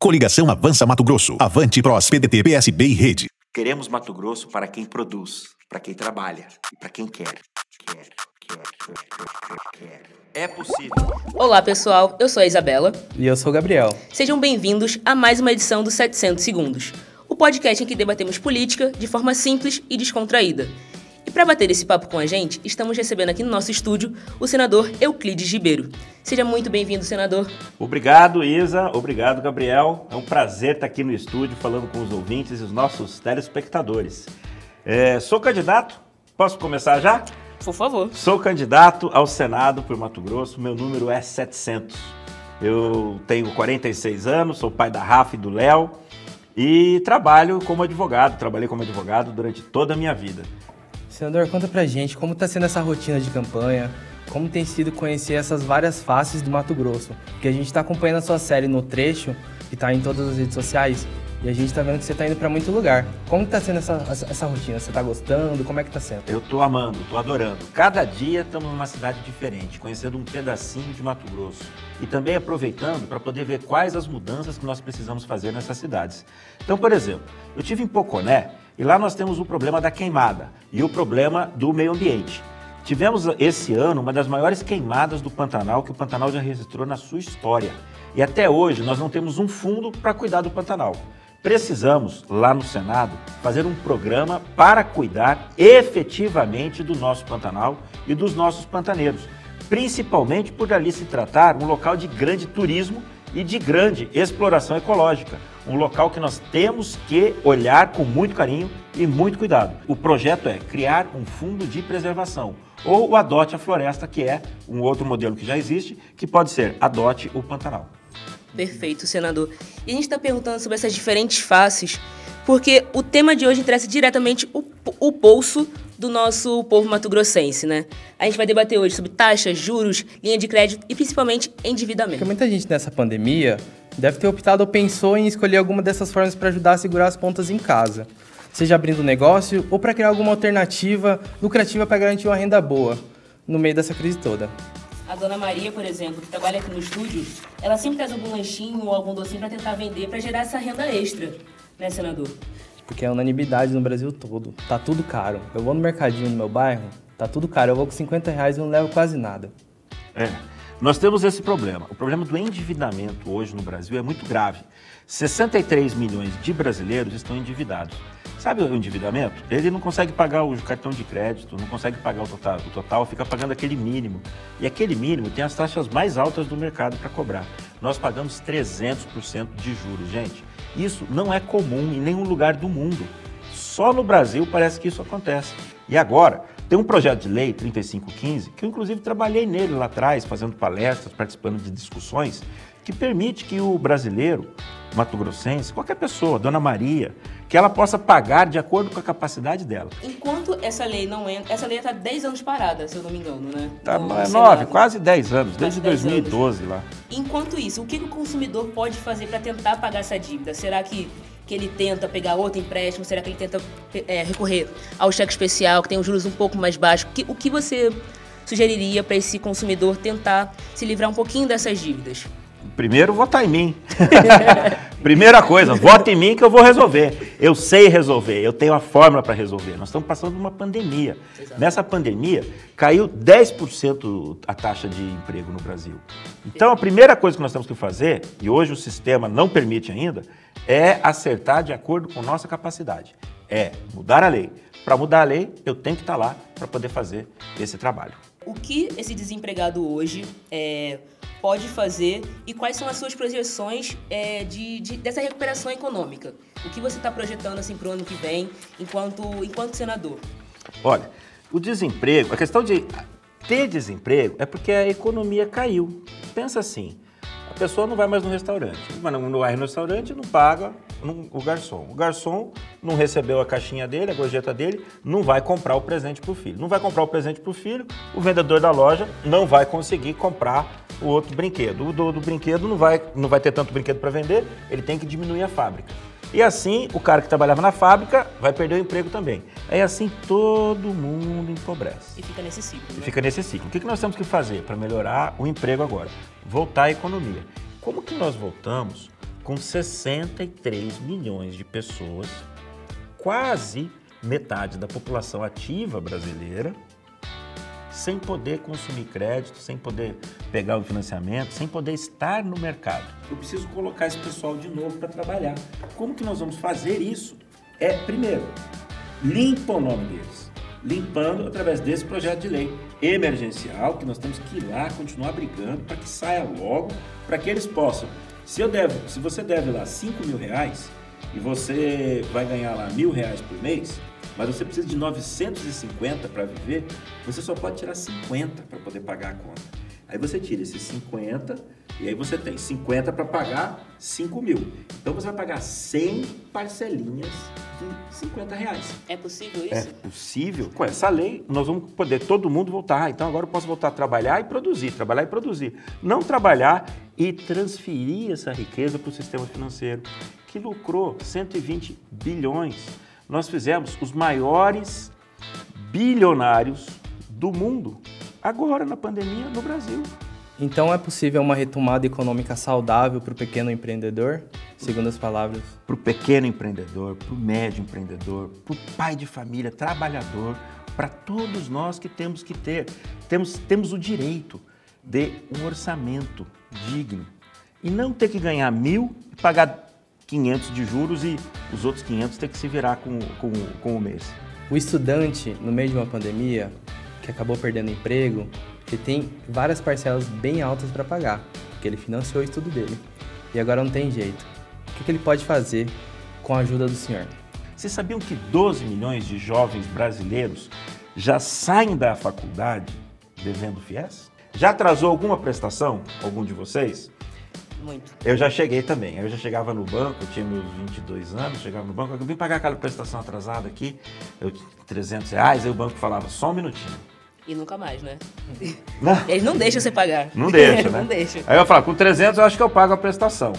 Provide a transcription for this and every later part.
Coligação Avança Mato Grosso. Avante Pros, PDT, PSB e Rede. Queremos Mato Grosso para quem produz, para quem trabalha e para quem quer. Quer, quer, quer, quer. É possível. Olá pessoal, eu sou a Isabela. E eu sou o Gabriel. Sejam bem-vindos a mais uma edição do 700 Segundos, o podcast em que debatemos política de forma simples e descontraída. E para bater esse papo com a gente, estamos recebendo aqui no nosso estúdio o senador Euclides Ribeiro. Seja muito bem-vindo, senador. Obrigado, Isa. Obrigado, Gabriel. É um prazer estar aqui no estúdio falando com os ouvintes e os nossos telespectadores. É, sou candidato. Posso começar já? Por favor. Sou candidato ao Senado por Mato Grosso. Meu número é 700. Eu tenho 46 anos, sou pai da Rafa e do Léo e trabalho como advogado. Trabalhei como advogado durante toda a minha vida. Senador, conta pra gente como está sendo essa rotina de campanha, como tem sido conhecer essas várias faces do Mato Grosso, porque a gente está acompanhando a sua série no trecho, que está em todas as redes sociais, e a gente está vendo que você está indo para muito lugar. Como está sendo essa, essa rotina? Você está gostando? Como é que está sendo? Eu estou amando, estou adorando. Cada dia estamos numa cidade diferente, conhecendo um pedacinho de Mato Grosso. E também aproveitando para poder ver quais as mudanças que nós precisamos fazer nessas cidades. Então, por exemplo, eu tive em Poconé, e lá nós temos o problema da queimada e o problema do meio ambiente. Tivemos esse ano uma das maiores queimadas do Pantanal que o Pantanal já registrou na sua história. E até hoje nós não temos um fundo para cuidar do Pantanal. Precisamos, lá no Senado, fazer um programa para cuidar efetivamente do nosso Pantanal e dos nossos pantaneiros, principalmente por ali se tratar um local de grande turismo e de grande exploração ecológica um local que nós temos que olhar com muito carinho e muito cuidado. O projeto é criar um fundo de preservação ou o Adote a Floresta, que é um outro modelo que já existe, que pode ser Adote o Pantanal. Perfeito, senador. E a gente está perguntando sobre essas diferentes faces, porque o tema de hoje interessa diretamente o, o bolso do nosso povo mato-grossense, né? A gente vai debater hoje sobre taxas, juros, linha de crédito e principalmente endividamento. Porque muita gente nessa pandemia deve ter optado ou pensou em escolher alguma dessas formas para ajudar a segurar as pontas em casa. Seja abrindo um negócio ou para criar alguma alternativa lucrativa para garantir uma renda boa no meio dessa crise toda. A dona Maria, por exemplo, que trabalha aqui no estúdio, ela sempre traz algum lanchinho ou algum docinho para tentar vender para gerar essa renda extra, né, senador? Porque é unanimidade no Brasil todo. Tá tudo caro. Eu vou no mercadinho no meu bairro, tá tudo caro. Eu vou com 50 reais e não levo quase nada. É. Nós temos esse problema. O problema do endividamento hoje no Brasil é muito grave. 63 milhões de brasileiros estão endividados. Sabe o endividamento? Ele não consegue pagar o cartão de crédito, não consegue pagar o total, o total, fica pagando aquele mínimo. E aquele mínimo tem as taxas mais altas do mercado para cobrar. Nós pagamos 300% de juros, gente. Isso não é comum em nenhum lugar do mundo. Só no Brasil parece que isso acontece. E agora, tem um projeto de lei 3515, que eu inclusive trabalhei nele lá atrás, fazendo palestras, participando de discussões, que permite que o brasileiro, mato-grossense, qualquer pessoa, Dona Maria, que ela possa pagar de acordo com a capacidade dela. Enquanto essa lei não entra, essa lei está 10 anos parada, se eu não me engano, né? Está é nove, quase 10 anos, desde 2012 anos. lá. Enquanto isso, o que o consumidor pode fazer para tentar pagar essa dívida? Será que que ele tenta pegar outro empréstimo? Será que ele tenta é, recorrer ao cheque especial, que tem os juros um pouco mais baixos? Que, o que você sugeriria para esse consumidor tentar se livrar um pouquinho dessas dívidas? Primeiro, votar em mim. Primeira coisa, vote em mim que eu vou resolver. Eu sei resolver, eu tenho a fórmula para resolver. Nós estamos passando por uma pandemia. Exato. Nessa pandemia, caiu 10% a taxa de emprego no Brasil. Então, a primeira coisa que nós temos que fazer, e hoje o sistema não permite ainda, é acertar de acordo com nossa capacidade. É mudar a lei. Para mudar a lei, eu tenho que estar lá para poder fazer esse trabalho. O que esse desempregado hoje é, pode fazer e quais são as suas projeções é, de, de, dessa recuperação econômica? O que você está projetando assim, para o ano que vem enquanto, enquanto senador? Olha, o desemprego, a questão de ter desemprego é porque a economia caiu. Pensa assim, a pessoa não vai mais no restaurante. Mas não vai no restaurante, não paga o garçom. O garçom não recebeu a caixinha dele, a gorjeta dele, não vai comprar o presente para o filho. Não vai comprar o presente para o filho, o vendedor da loja não vai conseguir comprar o outro brinquedo. O do, do brinquedo não vai, não vai ter tanto brinquedo para vender, ele tem que diminuir a fábrica. E assim, o cara que trabalhava na fábrica vai perder o emprego também. Aí assim todo mundo empobrece. E fica nesse ciclo. Né? E fica nesse ciclo. O que nós temos que fazer para melhorar o emprego agora? Voltar à economia. Como que nós voltamos com 63 milhões de pessoas, quase metade da população ativa brasileira, sem poder consumir crédito, sem poder pegar o financiamento, sem poder estar no mercado. Eu preciso colocar esse pessoal de novo para trabalhar. Como que nós vamos fazer isso? É, primeiro, limpa o nome deles. Limpando através desse projeto de lei emergencial, que nós temos que ir lá continuar brigando para que saia logo, para que eles possam. Se, eu devo, se você deve lá 5 mil reais e você vai ganhar lá mil reais por mês, mas você precisa de 950 para viver, você só pode tirar 50 para poder pagar a conta. Aí você tira esses 50 e aí você tem 50 para pagar 5 mil. Então você vai pagar 100 parcelinhas de 50 reais. É possível É isso? possível. Com essa lei, nós vamos poder todo mundo voltar. Então agora eu posso voltar a trabalhar e produzir, trabalhar e produzir. Não trabalhar e transferir essa riqueza para o sistema financeiro, que lucrou 120 bilhões. Nós fizemos os maiores bilionários do mundo, agora na pandemia no Brasil. Então é possível uma retomada econômica saudável para o pequeno empreendedor, segundo as palavras. para o pequeno empreendedor, para o médio empreendedor, para o pai de família, trabalhador, para todos nós que temos que ter, temos, temos o direito de um orçamento digno e não ter que ganhar mil e pagar 500 de juros e os outros 500 ter que se virar com, com, com o mês. O estudante, no meio de uma pandemia, que acabou perdendo emprego, ele tem várias parcelas bem altas para pagar, porque ele financiou o estudo dele. E agora não tem jeito. O que, que ele pode fazer com a ajuda do senhor? Vocês sabiam que 12 milhões de jovens brasileiros já saem da faculdade devendo FIES? Já atrasou alguma prestação, algum de vocês? Muito. Eu já cheguei também. Eu já chegava no banco, eu tinha meus 22 anos, chegava no banco, eu vim pagar aquela prestação atrasada aqui, eu 300 reais, aí o banco falava, só um minutinho. E nunca mais, né? Não, Eles não deixam você pagar. não deixa, né? não deixa. Aí eu falava, com 300 eu acho que eu pago a prestação.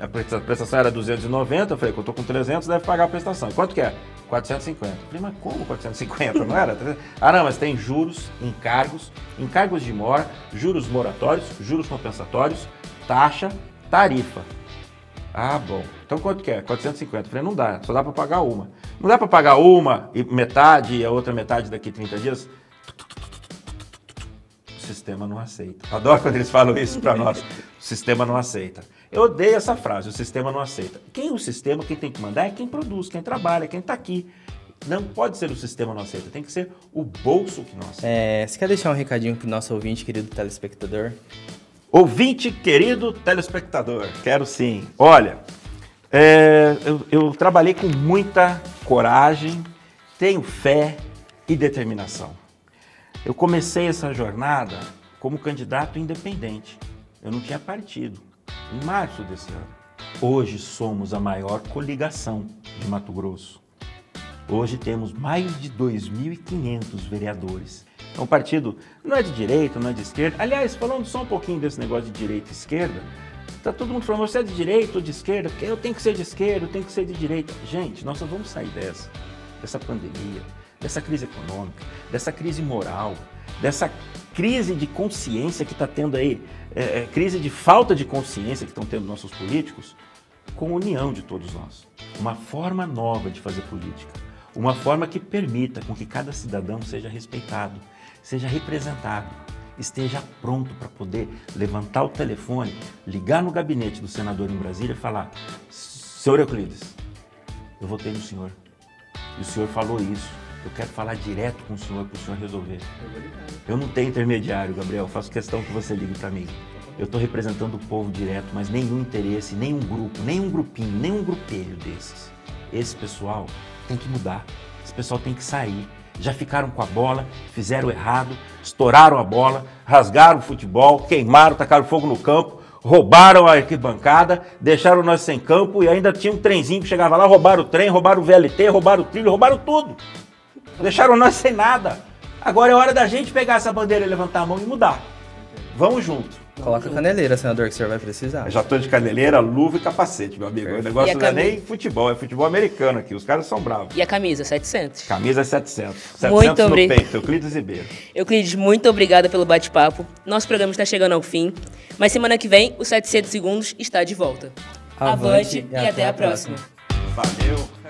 A presta- a prestação era 290, eu falei, eu tô com 300, deve pagar a prestação. Quanto que é? 450. Eu falei, mas como 450? Não era? Ah, não, mas tem juros, encargos, encargos de mora, juros moratórios, juros compensatórios, taxa, tarifa. Ah, bom. Então quanto que é? 450. Eu falei, não dá, só dá para pagar uma. Não dá para pagar uma e metade e a outra metade daqui 30 dias? O sistema não aceita. Adoro quando eles falam isso para nós. O sistema não aceita. Eu odeio essa frase, o sistema não aceita. Quem é o sistema, quem tem que mandar é quem produz, quem trabalha, quem está aqui. Não pode ser o sistema não aceita, tem que ser o bolso que não aceita. É, você quer deixar um recadinho pro nosso ouvinte, querido telespectador? Ouvinte querido telespectador, quero sim. Olha, é, eu, eu trabalhei com muita coragem, tenho fé e determinação. Eu comecei essa jornada como candidato independente. Eu não tinha partido. Em março desse ano. Hoje somos a maior coligação de Mato Grosso. Hoje temos mais de 2.500 vereadores. É um partido, não é de direita, não é de esquerda. Aliás, falando só um pouquinho desse negócio de direita e esquerda, tá todo mundo falando, você é de direita ou de esquerda? Eu tenho que ser de esquerda, eu tenho que ser de direita. Gente, nós só vamos sair dessa, dessa pandemia, dessa crise econômica, dessa crise moral, dessa crise de consciência que está tendo aí, é, é, crise de falta de consciência que estão tendo nossos políticos, com a união de todos nós. Uma forma nova de fazer política. Uma forma que permita com que cada cidadão seja respeitado, seja representado, esteja pronto para poder levantar o telefone, ligar no gabinete do senador em Brasília e falar: Senhor Euclides, eu votei no senhor. E o senhor falou isso. Eu quero falar direto com o senhor para o senhor resolver. Eu não tenho intermediário, Gabriel. Faço questão que você ligue para mim. Eu estou representando o povo direto, mas nenhum interesse, nenhum grupo, nenhum grupinho, nenhum grupelho desses. Esse pessoal tem que mudar. Esse pessoal tem que sair. Já ficaram com a bola, fizeram errado, estouraram a bola, rasgaram o futebol, queimaram, tacaram fogo no campo, roubaram a arquibancada, deixaram nós sem campo e ainda tinha um trenzinho que chegava lá, roubaram o trem, roubaram o VLT, roubaram o trilho, roubaram tudo. Deixaram nós sem nada. Agora é hora da gente pegar essa bandeira e levantar a mão e mudar. Vamos junto. Coloca a caneleira, senador, que o senhor vai precisar. Eu já tô de caneleira, luva e capacete, meu amigo. O negócio não é nem futebol, é futebol americano aqui. Os caras são bravos. E a camisa, 700. Camisa é 700. 700 Muito no obri- peito, Euclides Ribeiro. Euclides, muito obrigada pelo bate-papo. Nosso programa está chegando ao fim, mas semana que vem o 700 segundos está de volta. avante, e até a próxima. Valeu!